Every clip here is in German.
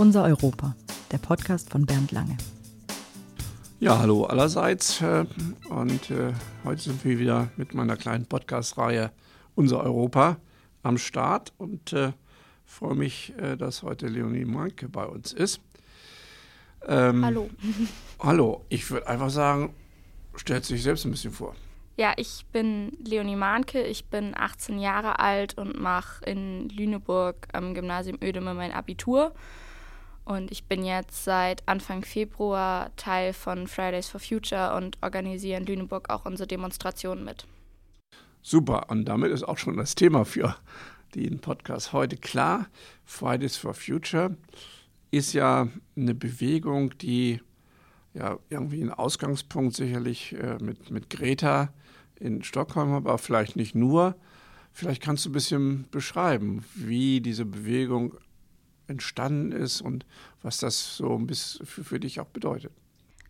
Unser Europa, der Podcast von Bernd Lange. Ja, hallo allerseits. äh, Und äh, heute sind wir wieder mit meiner kleinen Podcast-Reihe Unser Europa am Start und äh, freue mich, dass heute Leonie Manke bei uns ist. Ähm, Hallo. Hallo, ich würde einfach sagen, stellt sich selbst ein bisschen vor. Ja, ich bin Leonie Mahnke, ich bin 18 Jahre alt und mache in Lüneburg am Gymnasium Ödeme mein Abitur. Und ich bin jetzt seit Anfang Februar Teil von Fridays for Future und organisiere in Lüneburg auch unsere Demonstrationen mit. Super, und damit ist auch schon das Thema für den Podcast heute klar. Fridays for Future ist ja eine Bewegung, die ja irgendwie einen Ausgangspunkt sicherlich äh, mit, mit Greta in Stockholm, aber vielleicht nicht nur. Vielleicht kannst du ein bisschen beschreiben, wie diese Bewegung entstanden ist und was das so ein bisschen für, für dich auch bedeutet.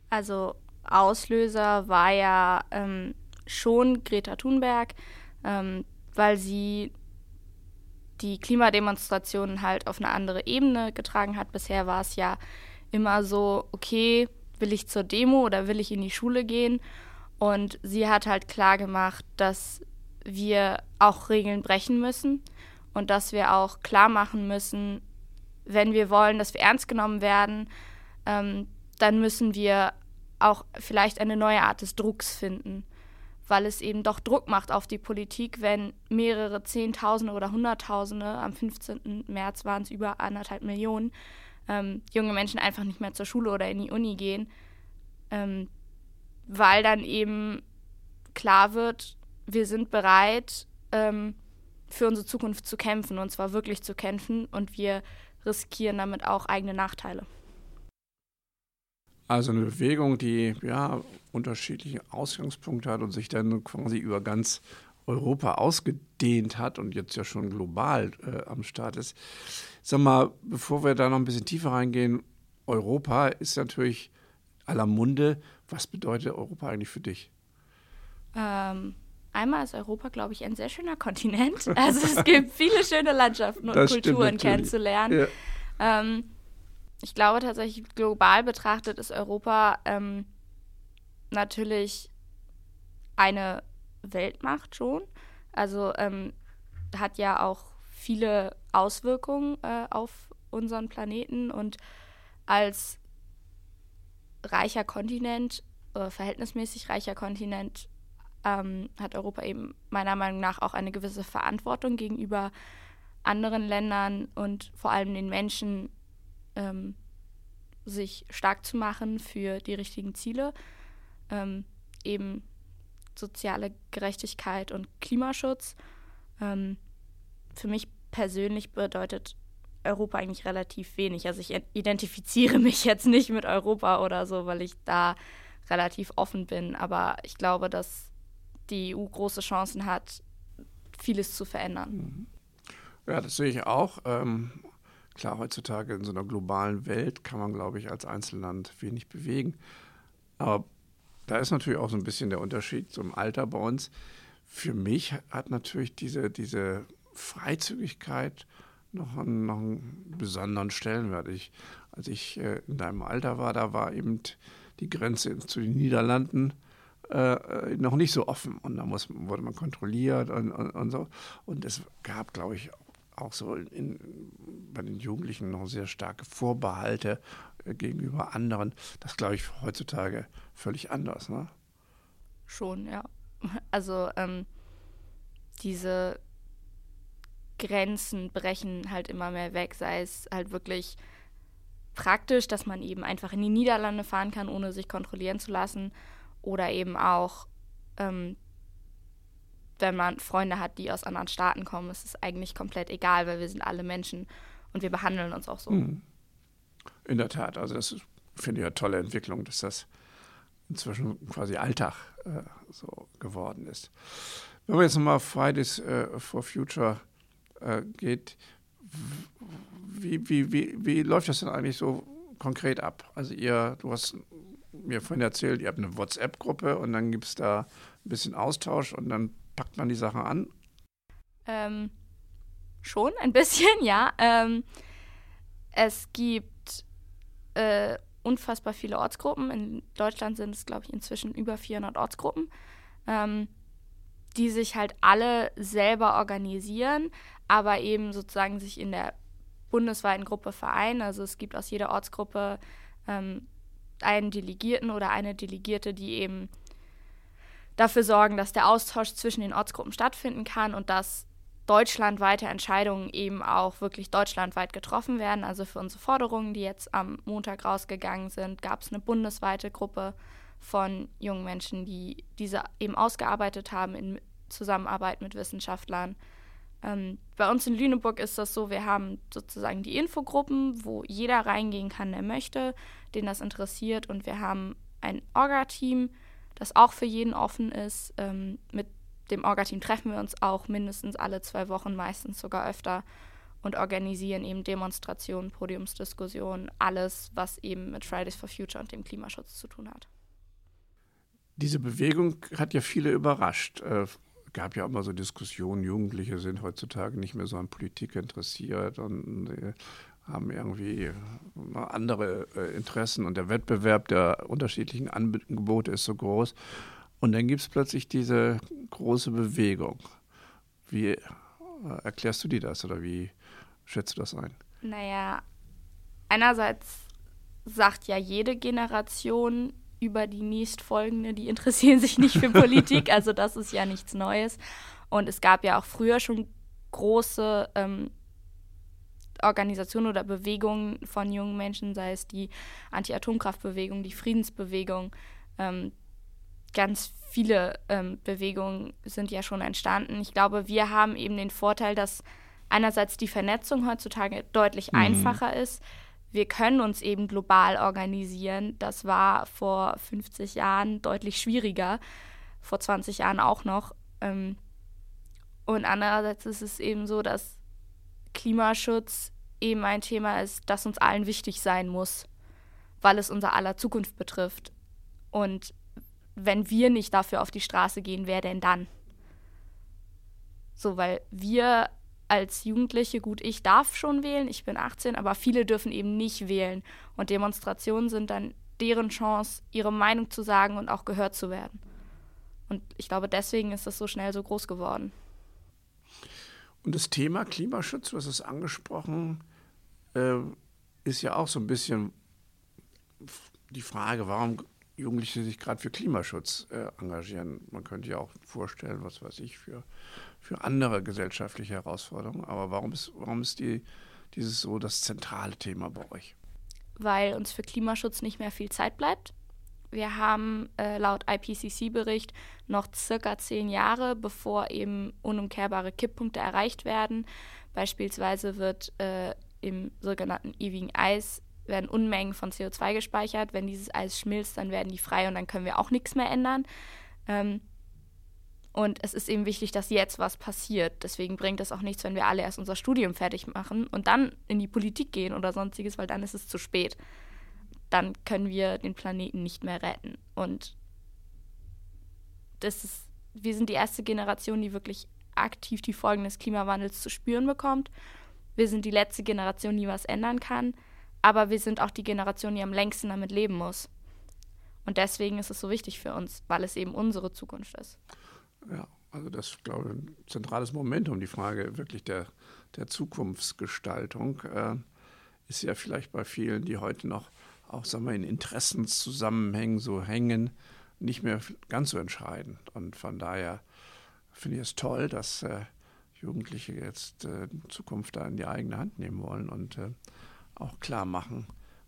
Also Auslöser war ja ähm, schon Greta Thunberg, ähm, weil sie die Klimademonstrationen halt auf eine andere Ebene getragen hat. Bisher war es ja immer so, okay, will ich zur Demo oder will ich in die Schule gehen? Und sie hat halt klar gemacht, dass wir auch Regeln brechen müssen und dass wir auch klar machen müssen, wenn wir wollen, dass wir ernst genommen werden, ähm, dann müssen wir auch vielleicht eine neue Art des Drucks finden, weil es eben doch Druck macht auf die Politik, wenn mehrere Zehntausende oder Hunderttausende, am 15. März waren es über anderthalb Millionen, ähm, junge Menschen einfach nicht mehr zur Schule oder in die Uni gehen, ähm, weil dann eben klar wird, wir sind bereit, ähm, für unsere Zukunft zu kämpfen und zwar wirklich zu kämpfen und wir riskieren damit auch eigene Nachteile. Also eine Bewegung, die ja unterschiedliche Ausgangspunkte hat und sich dann quasi über ganz Europa ausgedehnt hat und jetzt ja schon global äh, am Start ist. Sag mal, bevor wir da noch ein bisschen tiefer reingehen, Europa ist natürlich aller Munde. Was bedeutet Europa eigentlich für dich? Ähm, einmal ist Europa, glaube ich, ein sehr schöner Kontinent. Also es gibt viele schöne Landschaften und Das Kulturen kennenzulernen. Ja. Ähm, ich glaube tatsächlich, global betrachtet ist Europa ähm, natürlich eine Weltmacht schon. Also ähm, hat ja auch viele Auswirkungen äh, auf unseren Planeten und als reicher Kontinent, äh, verhältnismäßig reicher Kontinent, ähm, hat Europa eben meiner Meinung nach auch eine gewisse Verantwortung gegenüber anderen Ländern und vor allem den Menschen, ähm, sich stark zu machen für die richtigen Ziele, ähm, eben soziale Gerechtigkeit und Klimaschutz. Ähm, für mich persönlich bedeutet Europa eigentlich relativ wenig. Also ich identifiziere mich jetzt nicht mit Europa oder so, weil ich da relativ offen bin. Aber ich glaube, dass die EU große Chancen hat, vieles zu verändern. Ja, das sehe ich auch. Ähm, klar, heutzutage in so einer globalen Welt kann man, glaube ich, als Einzelland wenig bewegen. Aber da ist natürlich auch so ein bisschen der Unterschied zum Alter bei uns. Für mich hat natürlich diese, diese Freizügigkeit noch einen, noch einen besonderen Stellenwert. Ich, als ich äh, in deinem Alter war, da war eben die Grenze zu den Niederlanden äh, noch nicht so offen und da muss, wurde man kontrolliert und, und, und so. Und es gab, glaube ich, auch so in, bei den Jugendlichen noch sehr starke Vorbehalte äh, gegenüber anderen. Das glaube ich heutzutage völlig anders. Ne? Schon, ja. Also ähm, diese Grenzen brechen halt immer mehr weg, sei es halt wirklich praktisch, dass man eben einfach in die Niederlande fahren kann, ohne sich kontrollieren zu lassen, oder eben auch, ähm, wenn man Freunde hat, die aus anderen Staaten kommen, ist es eigentlich komplett egal, weil wir sind alle Menschen und wir behandeln uns auch so. Mhm. In der Tat, also das finde ich eine tolle Entwicklung, dass das inzwischen quasi Alltag äh, so geworden ist. Wenn man jetzt nochmal Fridays äh, for Future äh, geht, wie, wie, wie, wie läuft das denn eigentlich so konkret ab? Also ihr, du hast mir vorhin erzählt, ihr habt eine WhatsApp-Gruppe und dann gibt es da ein bisschen Austausch und dann packt man die Sachen an. Ähm, schon ein bisschen, ja. Ähm, es gibt äh, unfassbar viele Ortsgruppen. In Deutschland sind es, glaube ich, inzwischen über 400 Ortsgruppen, ähm, die sich halt alle selber organisieren, aber eben sozusagen sich in der bundesweiten Gruppe vereinen. Also es gibt aus jeder Ortsgruppe ähm, einen Delegierten oder eine Delegierte, die eben dafür sorgen, dass der Austausch zwischen den Ortsgruppen stattfinden kann und dass deutschlandweite Entscheidungen eben auch wirklich deutschlandweit getroffen werden. Also für unsere Forderungen, die jetzt am Montag rausgegangen sind, gab es eine bundesweite Gruppe von jungen Menschen, die diese eben ausgearbeitet haben in Zusammenarbeit mit Wissenschaftlern. Ähm, bei uns in Lüneburg ist das so, wir haben sozusagen die Infogruppen, wo jeder reingehen kann, der möchte, den das interessiert. Und wir haben ein Orga-Team, das auch für jeden offen ist, ähm, mit dem Orga-Team treffen wir uns auch mindestens alle zwei Wochen, meistens sogar öfter und organisieren eben Demonstrationen, Podiumsdiskussionen, alles, was eben mit Fridays for Future und dem Klimaschutz zu tun hat. Diese Bewegung hat ja viele überrascht. Äh, gab ja immer so Diskussionen, Jugendliche sind heutzutage nicht mehr so an Politik interessiert und äh, haben irgendwie äh, andere Interessen und der Wettbewerb der unterschiedlichen Angebote ist so groß. Und dann gibt es plötzlich diese große Bewegung. Wie äh, erklärst du dir das oder wie schätzt du das ein? Naja, einerseits sagt ja jede Generation über die nächstfolgende, die interessieren sich nicht für Politik, also das ist ja nichts Neues. Und es gab ja auch früher schon große ähm, Organisationen oder Bewegungen von jungen Menschen, sei es die Anti-Atomkraftbewegung, die Friedensbewegung, ähm, ganz viele ähm, Bewegungen sind ja schon entstanden. Ich glaube, wir haben eben den Vorteil, dass einerseits die Vernetzung heutzutage deutlich mhm. einfacher ist. Wir können uns eben global organisieren. Das war vor 50 Jahren deutlich schwieriger, vor 20 Jahren auch noch. Ähm, und andererseits ist es eben so, dass Klimaschutz eben ein Thema ist, das uns allen wichtig sein muss, weil es unser aller Zukunft betrifft. Und wenn wir nicht dafür auf die Straße gehen, wer denn dann? So, weil wir als Jugendliche, gut, ich darf schon wählen, ich bin 18, aber viele dürfen eben nicht wählen. Und Demonstrationen sind dann deren Chance, ihre Meinung zu sagen und auch gehört zu werden. Und ich glaube, deswegen ist das so schnell so groß geworden. Und das Thema Klimaschutz, du hast es angesprochen, äh, ist ja auch so ein bisschen die Frage, warum Jugendliche sich gerade für Klimaschutz äh, engagieren. Man könnte ja auch vorstellen, was weiß ich, für, für andere gesellschaftliche Herausforderungen. Aber warum ist, warum ist die, dieses so das zentrale Thema bei euch? Weil uns für Klimaschutz nicht mehr viel Zeit bleibt. Wir haben äh, laut IPCC-Bericht noch circa zehn Jahre, bevor eben unumkehrbare Kipppunkte erreicht werden. Beispielsweise wird äh, im sogenannten ewigen Eis werden Unmengen von CO2 gespeichert. Wenn dieses Eis schmilzt, dann werden die frei und dann können wir auch nichts mehr ändern. Ähm, und es ist eben wichtig, dass jetzt was passiert. Deswegen bringt es auch nichts, wenn wir alle erst unser Studium fertig machen und dann in die Politik gehen oder sonstiges, weil dann ist es zu spät. Dann können wir den Planeten nicht mehr retten. Und das ist, wir sind die erste Generation, die wirklich aktiv die Folgen des Klimawandels zu spüren bekommt. Wir sind die letzte Generation, die was ändern kann aber wir sind auch die Generation, die am längsten damit leben muss. Und deswegen ist es so wichtig für uns, weil es eben unsere Zukunft ist. Ja, also das ist, glaube ich, ein zentrales Momentum, die Frage wirklich der, der Zukunftsgestaltung. Äh, ist ja vielleicht bei vielen, die heute noch auch sagen wir, in Interessenszusammenhängen so hängen, nicht mehr ganz so entscheidend. Und von daher finde ich es toll, dass äh, Jugendliche jetzt äh, Zukunft da in die eigene Hand nehmen wollen und äh, auch klar machen,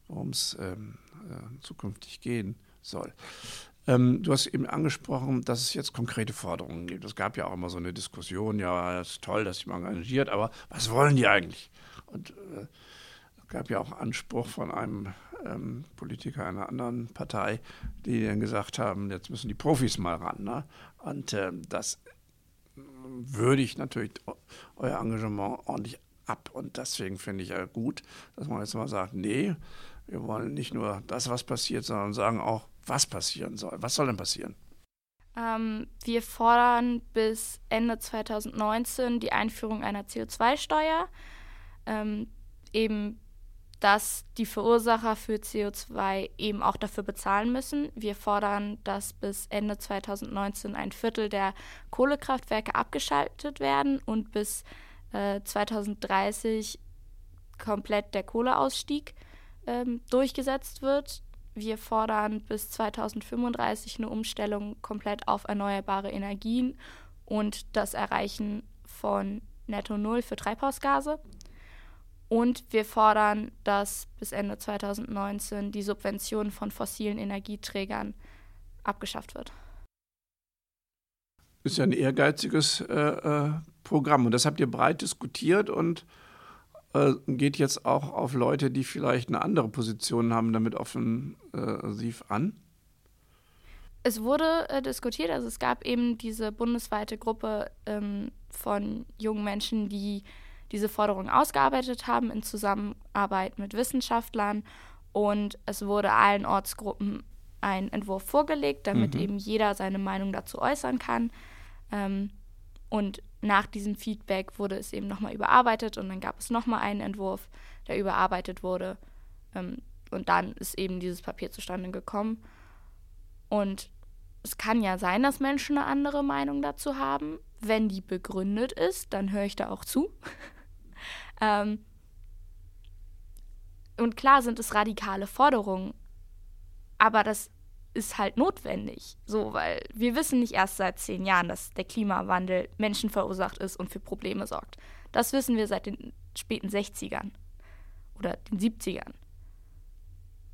worum es ähm, äh, zukünftig gehen soll. Ähm, du hast eben angesprochen, dass es jetzt konkrete Forderungen gibt. Es gab ja auch immer so eine Diskussion, ja, es ist toll, dass sich man engagiert, aber was wollen die eigentlich? Und äh, es gab ja auch Anspruch von einem ähm, Politiker einer anderen Partei, die dann gesagt haben, jetzt müssen die Profis mal ran. Ne? Und äh, das würde ich natürlich euer Engagement ordentlich ab. Und deswegen finde ich ja gut, dass man jetzt mal sagt, nee, wir wollen nicht nur das, was passiert, sondern sagen auch, was passieren soll. Was soll denn passieren? Ähm, wir fordern bis Ende 2019 die Einführung einer CO2-Steuer. Ähm, eben dass die Verursacher für CO2 eben auch dafür bezahlen müssen. Wir fordern, dass bis Ende 2019 ein Viertel der Kohlekraftwerke abgeschaltet werden und bis äh, 2030 komplett der Kohleausstieg ähm, durchgesetzt wird. Wir fordern bis 2035 eine Umstellung komplett auf erneuerbare Energien und das Erreichen von Netto Null für Treibhausgase. Und wir fordern, dass bis Ende 2019 die Subvention von fossilen Energieträgern abgeschafft wird. Ist ja ein ehrgeiziges äh, äh, Programm und das habt ihr breit diskutiert und äh, geht jetzt auch auf Leute, die vielleicht eine andere Position haben, damit offensiv an? Es wurde äh, diskutiert, also es gab eben diese bundesweite Gruppe ähm, von jungen Menschen, die diese Forderung ausgearbeitet haben in Zusammenarbeit mit Wissenschaftlern. Und es wurde allen Ortsgruppen ein Entwurf vorgelegt, damit mhm. eben jeder seine Meinung dazu äußern kann. Ähm, und nach diesem Feedback wurde es eben nochmal überarbeitet und dann gab es nochmal einen Entwurf, der überarbeitet wurde. Ähm, und dann ist eben dieses Papier zustande gekommen. Und es kann ja sein, dass Menschen eine andere Meinung dazu haben. Wenn die begründet ist, dann höre ich da auch zu. Ähm, und klar sind es radikale Forderungen, aber das ist halt notwendig, so, weil wir wissen nicht erst seit zehn Jahren, dass der Klimawandel menschenverursacht ist und für Probleme sorgt. Das wissen wir seit den späten 60ern oder den 70ern.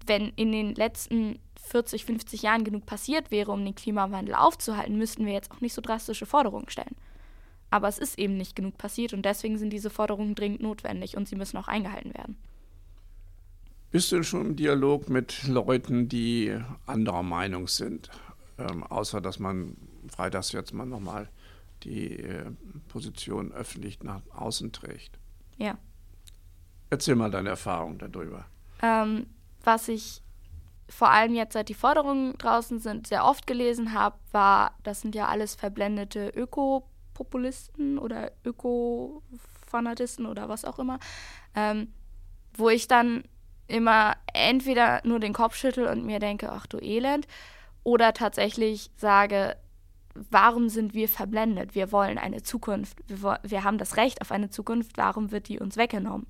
Wenn in den letzten 40, 50 Jahren genug passiert wäre, um den Klimawandel aufzuhalten, müssten wir jetzt auch nicht so drastische Forderungen stellen. Aber es ist eben nicht genug passiert und deswegen sind diese Forderungen dringend notwendig und sie müssen auch eingehalten werden. Bist du schon im Dialog mit Leuten, die anderer Meinung sind? Ähm, außer dass man freitags jetzt mal nochmal die äh, Position öffentlich nach außen trägt. Ja. Erzähl mal deine Erfahrung darüber. Ähm, was ich vor allem jetzt, seit die Forderungen draußen sind, sehr oft gelesen habe, war, das sind ja alles verblendete Öko- Populisten oder Öko-Fanatisten oder was auch immer, ähm, wo ich dann immer entweder nur den Kopf schüttel und mir denke, ach du Elend, oder tatsächlich sage, warum sind wir verblendet? Wir wollen eine Zukunft. Wir, wir haben das Recht auf eine Zukunft. Warum wird die uns weggenommen?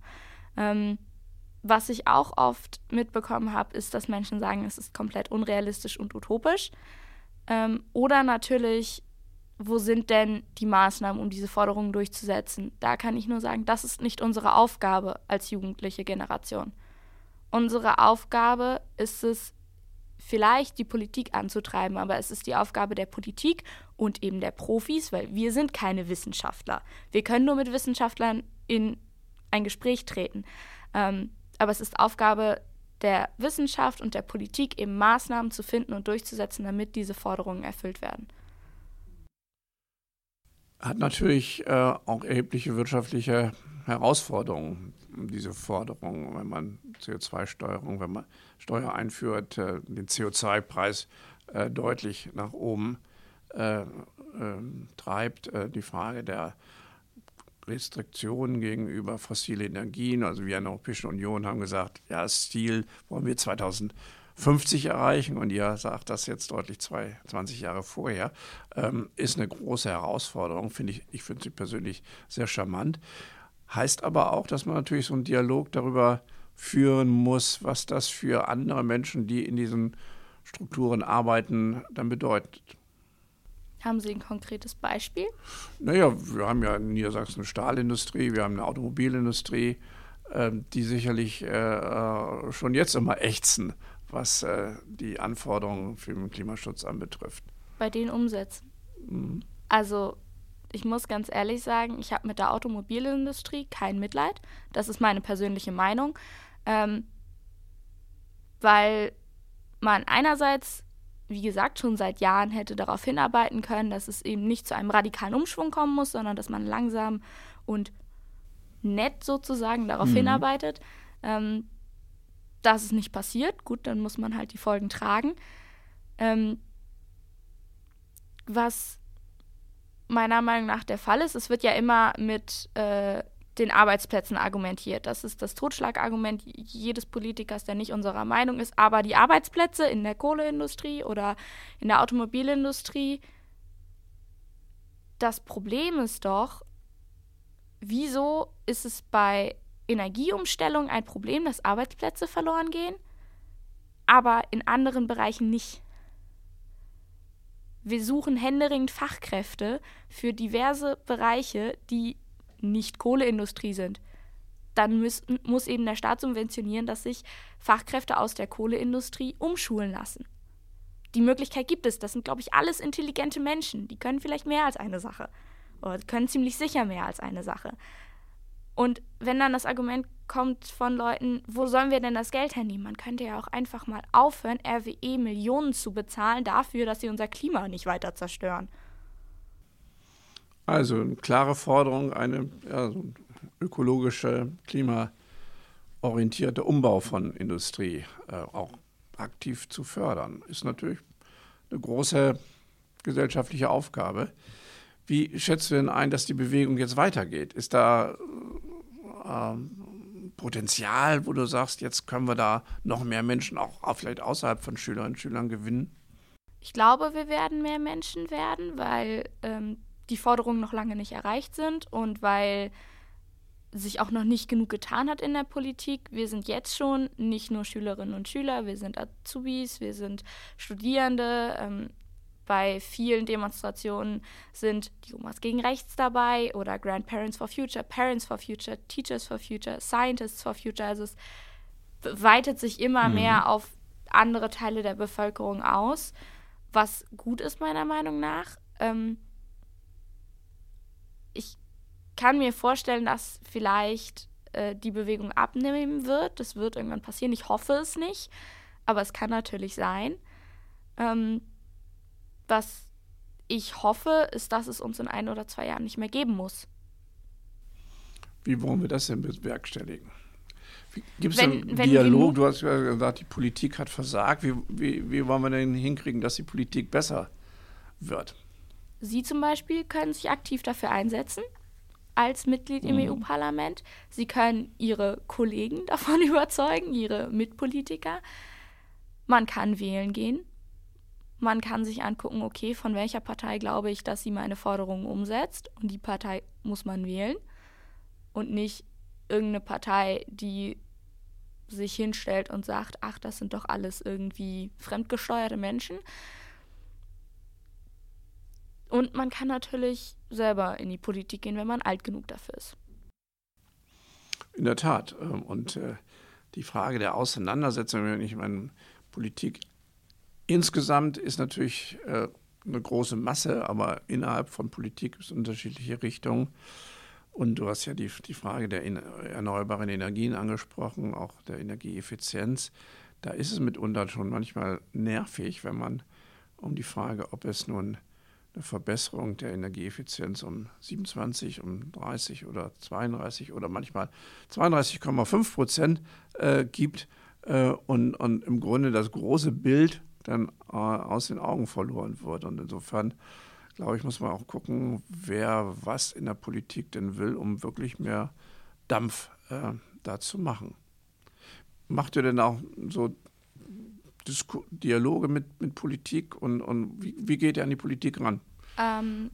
Ähm, was ich auch oft mitbekommen habe, ist, dass Menschen sagen, es ist komplett unrealistisch und utopisch. Ähm, oder natürlich wo sind denn die Maßnahmen, um diese Forderungen durchzusetzen? Da kann ich nur sagen, das ist nicht unsere Aufgabe als jugendliche Generation. Unsere Aufgabe ist es, vielleicht die Politik anzutreiben, aber es ist die Aufgabe der Politik und eben der Profis, weil wir sind keine Wissenschaftler. Wir können nur mit Wissenschaftlern in ein Gespräch treten. Ähm, aber es ist Aufgabe der Wissenschaft und der Politik, eben Maßnahmen zu finden und durchzusetzen, damit diese Forderungen erfüllt werden hat natürlich äh, auch erhebliche wirtschaftliche Herausforderungen, diese Forderung, wenn man CO2-Steuerung, wenn man Steuer einführt, äh, den CO2-Preis äh, deutlich nach oben äh, treibt. Die Frage der Restriktionen gegenüber fossilen Energien, also wir in der Europäischen Union haben gesagt, ja, das Ziel wollen wir 2000 50 erreichen und ihr sagt das jetzt deutlich zwei, 20 Jahre vorher, ähm, ist eine große Herausforderung, finde ich. Ich finde sie persönlich sehr charmant. Heißt aber auch, dass man natürlich so einen Dialog darüber führen muss, was das für andere Menschen, die in diesen Strukturen arbeiten, dann bedeutet. Haben Sie ein konkretes Beispiel? Naja, wir haben ja in Niedersachsen eine Stahlindustrie, wir haben eine Automobilindustrie, äh, die sicherlich äh, äh, schon jetzt immer ächzen was äh, die Anforderungen für den Klimaschutz anbetrifft. Bei den umsetzen. Mhm. Also ich muss ganz ehrlich sagen, ich habe mit der Automobilindustrie kein Mitleid. Das ist meine persönliche Meinung. Ähm, weil man einerseits, wie gesagt, schon seit Jahren hätte darauf hinarbeiten können, dass es eben nicht zu einem radikalen Umschwung kommen muss, sondern dass man langsam und nett sozusagen darauf mhm. hinarbeitet. Ähm, das ist nicht passiert. Gut, dann muss man halt die Folgen tragen. Ähm, was meiner Meinung nach der Fall ist, es wird ja immer mit äh, den Arbeitsplätzen argumentiert. Das ist das Totschlagargument jedes Politikers, der nicht unserer Meinung ist. Aber die Arbeitsplätze in der Kohleindustrie oder in der Automobilindustrie, das Problem ist doch, wieso ist es bei Energieumstellung ein Problem, dass Arbeitsplätze verloren gehen, aber in anderen Bereichen nicht? Wir suchen händeringend Fachkräfte für diverse Bereiche, die nicht Kohleindustrie sind. Dann muss, muss eben der Staat subventionieren, dass sich Fachkräfte aus der Kohleindustrie umschulen lassen. Die Möglichkeit gibt es. Das sind, glaube ich, alles intelligente Menschen. Die können vielleicht mehr als eine Sache. Oder können ziemlich sicher mehr als eine Sache. Und wenn dann das Argument kommt von Leuten, wo sollen wir denn das Geld hernehmen? Man könnte ja auch einfach mal aufhören, RWE Millionen zu bezahlen dafür, dass sie unser Klima nicht weiter zerstören. Also eine klare Forderung, eine ja, so ökologische, klimaorientierte Umbau von Industrie äh, auch aktiv zu fördern, ist natürlich eine große gesellschaftliche Aufgabe. Wie schätzt du denn ein, dass die Bewegung jetzt weitergeht? Ist da ähm, Potenzial, wo du sagst, jetzt können wir da noch mehr Menschen auch vielleicht außerhalb von Schülerinnen und Schülern gewinnen? Ich glaube, wir werden mehr Menschen werden, weil ähm, die Forderungen noch lange nicht erreicht sind und weil sich auch noch nicht genug getan hat in der Politik. Wir sind jetzt schon nicht nur Schülerinnen und Schüler, wir sind Azubis, wir sind Studierende. Ähm, bei vielen Demonstrationen sind die Omas gegen Rechts dabei oder Grandparents for Future, Parents for Future, Teachers for Future, Scientists for Future. Also es weitet sich immer mhm. mehr auf andere Teile der Bevölkerung aus, was gut ist meiner Meinung nach. Ähm, ich kann mir vorstellen, dass vielleicht äh, die Bewegung abnehmen wird. Das wird irgendwann passieren. Ich hoffe es nicht, aber es kann natürlich sein. Ähm, was ich hoffe, ist, dass es uns in ein oder zwei Jahren nicht mehr geben muss. Wie wollen wir das denn bewerkstelligen? Gibt es einen Dialog? Du hast ja gesagt, die Politik hat versagt. Wie, wie, wie wollen wir denn hinkriegen, dass die Politik besser wird? Sie zum Beispiel können sich aktiv dafür einsetzen als Mitglied im mhm. EU-Parlament. Sie können Ihre Kollegen davon überzeugen, Ihre Mitpolitiker. Man kann wählen gehen. Man kann sich angucken, okay, von welcher Partei glaube ich, dass sie meine Forderungen umsetzt. Und die Partei muss man wählen. Und nicht irgendeine Partei, die sich hinstellt und sagt, ach, das sind doch alles irgendwie fremdgesteuerte Menschen. Und man kann natürlich selber in die Politik gehen, wenn man alt genug dafür ist. In der Tat. Ähm, und äh, die Frage der Auseinandersetzung, wenn ich meine, Politik Insgesamt ist natürlich äh, eine große Masse, aber innerhalb von Politik gibt es unterschiedliche Richtungen. Und du hast ja die, die Frage der erneuerbaren Energien angesprochen, auch der Energieeffizienz. Da ist es mitunter schon manchmal nervig, wenn man um die Frage, ob es nun eine Verbesserung der Energieeffizienz um 27, um 30 oder 32 oder manchmal 32,5 Prozent äh, gibt äh, und, und im Grunde das große Bild dann äh, aus den Augen verloren wird. Und insofern, glaube ich, muss man auch gucken, wer was in der Politik denn will, um wirklich mehr Dampf äh, da zu machen. Macht ihr denn auch so Disku Dialoge mit, mit Politik und, und wie, wie geht ihr an die Politik ran? Ähm,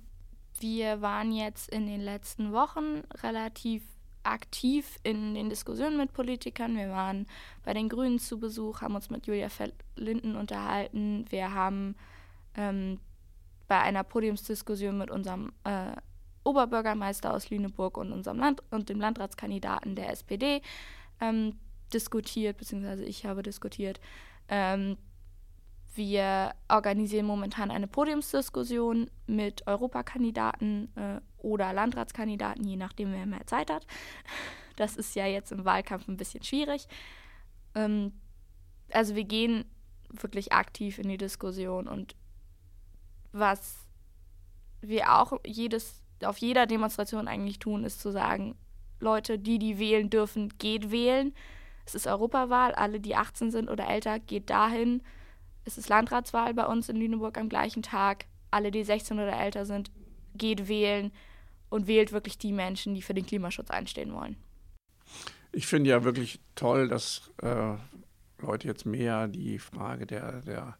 wir waren jetzt in den letzten Wochen relativ aktiv in den Diskussionen mit Politikern. Wir waren bei den Grünen zu Besuch, haben uns mit Julia Linden unterhalten. Wir haben ähm, bei einer Podiumsdiskussion mit unserem äh, Oberbürgermeister aus Lüneburg und unserem Land und dem Landratskandidaten der SPD ähm, diskutiert, beziehungsweise ich habe diskutiert. Ähm, wir organisieren momentan eine Podiumsdiskussion mit Europakandidaten äh, oder Landratskandidaten, je nachdem, wer mehr Zeit hat. Das ist ja jetzt im Wahlkampf ein bisschen schwierig. Ähm, also wir gehen wirklich aktiv in die Diskussion und was wir auch jedes, auf jeder Demonstration eigentlich tun, ist zu sagen, Leute, die, die wählen dürfen, geht wählen. Es ist Europawahl, alle, die 18 sind oder älter, geht dahin es ist Landratswahl bei uns in Lüneburg am gleichen Tag. Alle, die 16 oder älter sind, geht wählen. Und wählt wirklich die Menschen, die für den Klimaschutz einstehen wollen. Ich finde ja wirklich toll, dass äh, Leute jetzt mehr die Frage der, der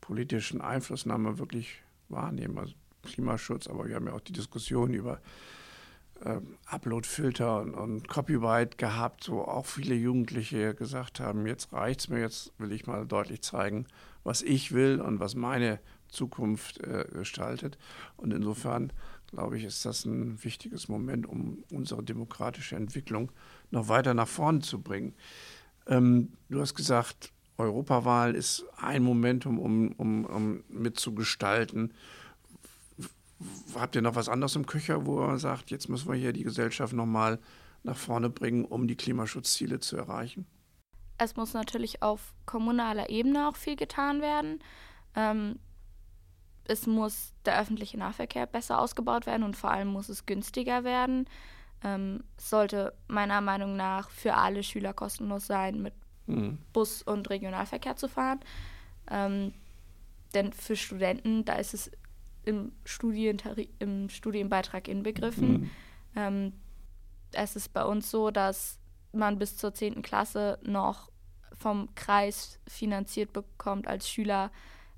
politischen Einflussnahme wirklich wahrnehmen. Also Klimaschutz, aber wir haben ja auch die Diskussion über äh, Uploadfilter und, und Copyright gehabt, wo auch viele Jugendliche gesagt haben, jetzt reicht es mir, jetzt will ich mal deutlich zeigen, was ich will und was meine Zukunft äh, gestaltet. Und insofern glaube ich, ist das ein wichtiges Moment, um unsere demokratische Entwicklung noch weiter nach vorne zu bringen. Ähm, du hast gesagt, Europawahl ist ein Momentum, um, um, um mitzugestalten. Habt ihr noch was anderes im Köcher, wo er sagt, jetzt müssen wir hier die Gesellschaft nochmal nach vorne bringen, um die Klimaschutzziele zu erreichen? Es muss natürlich auf kommunaler Ebene auch viel getan werden. Ähm, es muss der öffentliche Nahverkehr besser ausgebaut werden und vor allem muss es günstiger werden. Ähm, es sollte meiner Meinung nach für alle Schüler kostenlos sein, mit mhm. Bus und Regionalverkehr zu fahren. Ähm, denn für Studenten, da ist es im, im Studienbeitrag inbegriffen. Mhm. Ähm, es ist bei uns so, dass man bis zur 10. Klasse noch vom Kreis finanziert bekommt als Schüler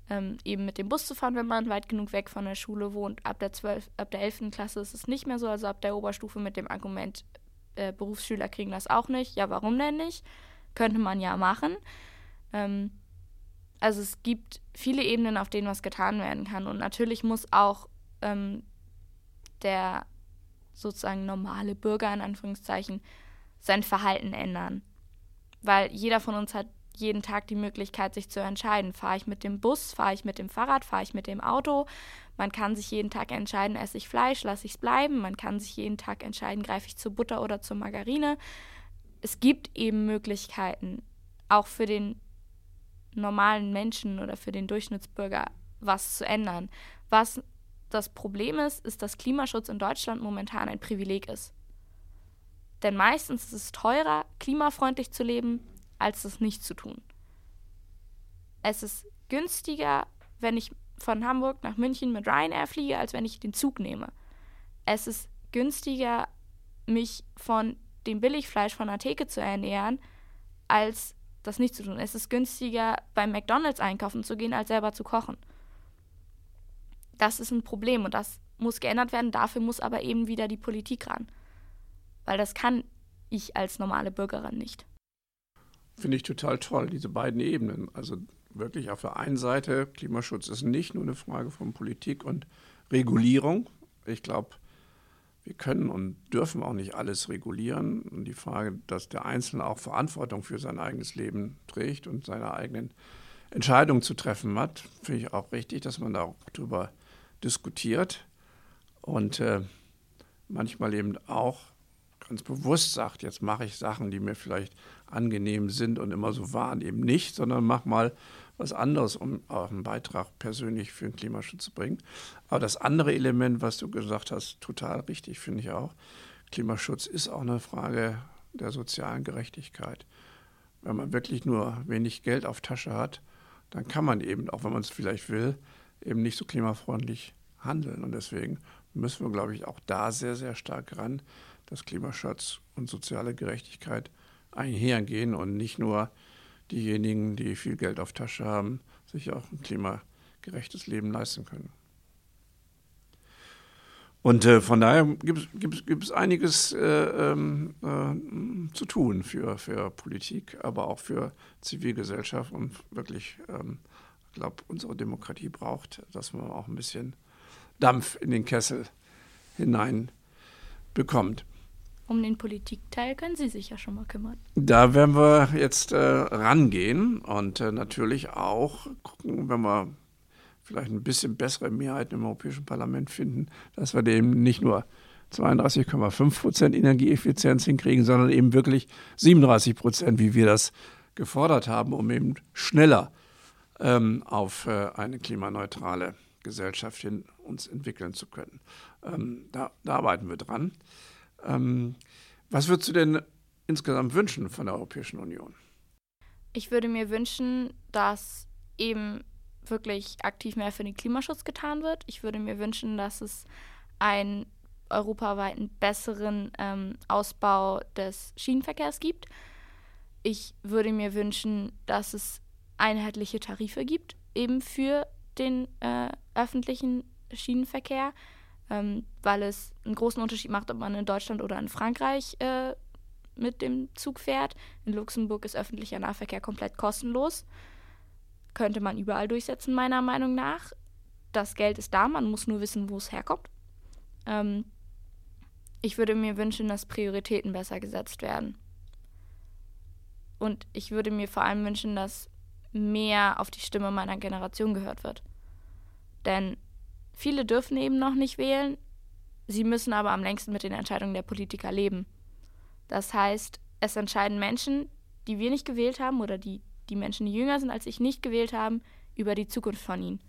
ähm, eben mit dem Bus zu fahren, wenn man weit genug weg von der Schule wohnt. Ab der, 12, ab der 11. Klasse ist es nicht mehr so, also ab der Oberstufe mit dem Argument, äh, Berufsschüler kriegen das auch nicht. Ja, warum denn nicht? Könnte man ja machen. Ähm, also es gibt viele Ebenen, auf denen was getan werden kann. Und natürlich muss auch ähm, der sozusagen normale Bürger in Anführungszeichen sein Verhalten ändern. Weil jeder von uns hat jeden Tag die Möglichkeit, sich zu entscheiden. Fahre ich mit dem Bus, fahre ich mit dem Fahrrad, fahre ich mit dem Auto. Man kann sich jeden Tag entscheiden, esse ich Fleisch, lasse ich es bleiben. Man kann sich jeden Tag entscheiden, greife ich zur Butter oder zur Margarine. Es gibt eben Möglichkeiten, auch für den normalen Menschen oder für den Durchschnittsbürger was zu ändern. Was das Problem ist, ist, dass Klimaschutz in Deutschland momentan ein Privileg ist. Denn meistens ist es teurer, klimafreundlich zu leben, als das nicht zu tun. Es ist günstiger, wenn ich von Hamburg nach München mit Ryanair fliege, als wenn ich den Zug nehme. Es ist günstiger, mich von dem Billigfleisch von der Theke zu ernähren, als das nicht zu tun. Es ist günstiger, beim McDonalds einkaufen zu gehen, als selber zu kochen. Das ist ein Problem und das muss geändert werden. Dafür muss aber eben wieder die Politik ran. Weil das kann ich als normale Bürgerin nicht finde ich total toll, diese beiden Ebenen. Also wirklich auf der einen Seite, Klimaschutz ist nicht nur eine Frage von Politik und Regulierung. Ich glaube, wir können und dürfen auch nicht alles regulieren. Und die Frage, dass der Einzelne auch Verantwortung für sein eigenes Leben trägt und seine eigenen Entscheidungen zu treffen hat, finde ich auch richtig, dass man darüber diskutiert und äh, manchmal eben auch ganz bewusst sagt, jetzt mache ich Sachen, die mir vielleicht angenehm sind und immer so waren, eben nicht, sondern mach mal was anderes, um auch einen Beitrag persönlich für den Klimaschutz zu bringen. Aber das andere Element, was du gesagt hast, total richtig, finde ich auch. Klimaschutz ist auch eine Frage der sozialen Gerechtigkeit. Wenn man wirklich nur wenig Geld auf Tasche hat, dann kann man eben, auch wenn man es vielleicht will, eben nicht so klimafreundlich handeln. Und deswegen müssen wir, glaube ich, auch da sehr, sehr stark ran, dass Klimaschutz und soziale Gerechtigkeit einhergehen und nicht nur diejenigen, die viel Geld auf Tasche haben, sich auch ein klimagerechtes Leben leisten können. Und äh, von daher gibt es einiges äh, ähm, äh, zu tun für, für Politik, aber auch für Zivilgesellschaft. Und wirklich, ähm, ich glaube, unsere Demokratie braucht, dass man auch ein bisschen Dampf in den Kessel hinein bekommt. Um den Politikteil können Sie sich ja schon mal kümmern. Da werden wir jetzt äh, rangehen und äh, natürlich auch gucken, wenn wir vielleicht ein bisschen bessere Mehrheiten im Europäischen Parlament finden, dass wir eben nicht nur 32,5 Prozent Energieeffizienz hinkriegen, sondern eben wirklich 37 Prozent, wie wir das gefordert haben, um eben schneller ähm, auf äh, eine klimaneutrale Gesellschaft hin uns entwickeln zu können. Ähm, da, da arbeiten wir dran. Ähm, was würdest du denn insgesamt wünschen von der Europäischen Union? Ich würde mir wünschen, dass eben wirklich aktiv mehr für den Klimaschutz getan wird. Ich würde mir wünschen, dass es einen besseren ähm, Ausbau des Schienenverkehrs gibt. Ich würde mir wünschen, dass es einheitliche Tarife gibt, eben für den äh, öffentlichen Schienenverkehr, ähm, weil es einen großen Unterschied macht, ob man in Deutschland oder in Frankreich äh, mit dem Zug fährt. In Luxemburg ist öffentlicher Nahverkehr komplett kostenlos. Könnte man überall durchsetzen, meiner Meinung nach. Das Geld ist da, man muss nur wissen, wo es herkommt. Ähm, ich würde mir wünschen, dass Prioritäten besser gesetzt werden. Und ich würde mir vor allem wünschen, dass mehr auf die Stimme meiner Generation gehört wird. Denn viele dürfen eben noch nicht wählen, sie müssen aber am längsten mit den Entscheidungen der Politiker leben. Das heißt, es entscheiden Menschen, die wir nicht gewählt haben oder die, die Menschen, die jünger sind als ich, nicht gewählt haben, über die Zukunft von ihnen.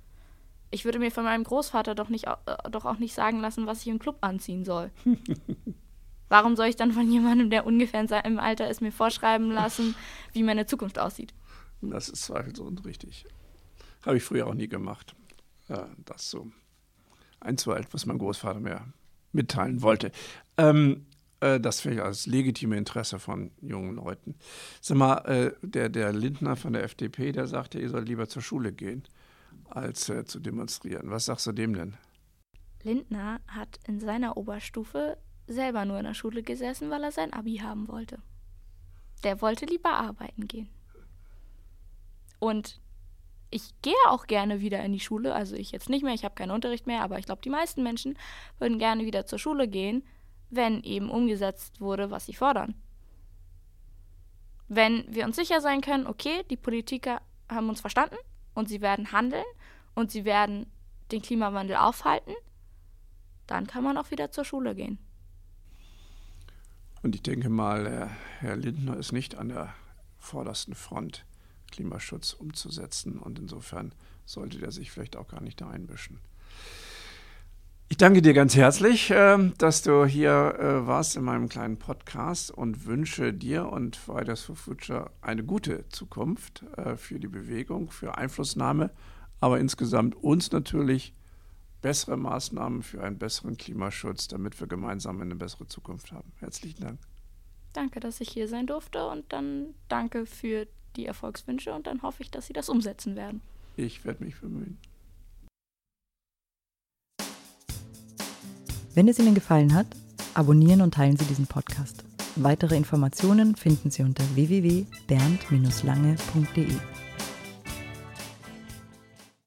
Ich würde mir von meinem Großvater doch, nicht, äh, doch auch nicht sagen lassen, was ich im Club anziehen soll. Warum soll ich dann von jemandem, der ungefähr in seinem Alter ist, mir vorschreiben lassen, wie meine Zukunft aussieht? Das ist zweifelsohne richtig. Habe ich früher auch nie gemacht. Ja, das so einzuhalten, was mein Großvater mir mitteilen wollte. Ähm, äh, das finde ich als legitime Interesse von jungen Leuten. Sag mal, äh, der, der Lindner von der FDP, der sagte, ihr sollt lieber zur Schule gehen, als äh, zu demonstrieren. Was sagst du dem denn? Lindner hat in seiner Oberstufe selber nur in der Schule gesessen, weil er sein Abi haben wollte. Der wollte lieber arbeiten gehen. Und ich gehe auch gerne wieder in die Schule, also ich jetzt nicht mehr, ich habe keinen Unterricht mehr, aber ich glaube, die meisten Menschen würden gerne wieder zur Schule gehen, wenn eben umgesetzt wurde, was sie fordern. Wenn wir uns sicher sein können, okay, die Politiker haben uns verstanden und sie werden handeln und sie werden den Klimawandel aufhalten, dann kann man auch wieder zur Schule gehen. Und ich denke mal, Herr Lindner ist nicht an der vordersten Front, Klimaschutz umzusetzen. Und insofern sollte er sich vielleicht auch gar nicht da einmischen. Ich danke dir ganz herzlich, ähm, dass du hier äh, warst in meinem kleinen Podcast und wünsche dir und Fridays for Future eine gute Zukunft äh, für die Bewegung, für Einflussnahme, aber insgesamt uns natürlich bessere Maßnahmen für einen besseren Klimaschutz, damit wir gemeinsam eine bessere Zukunft haben. Herzlichen Dank. Danke, dass ich hier sein durfte und dann danke für die Erfolgswünsche und dann hoffe ich, dass Sie das umsetzen werden. Ich werde mich bemühen. Wenn es Ihnen gefallen hat, abonnieren und teilen Sie diesen Podcast. Weitere Informationen finden Sie unter www.bernd-lange.de.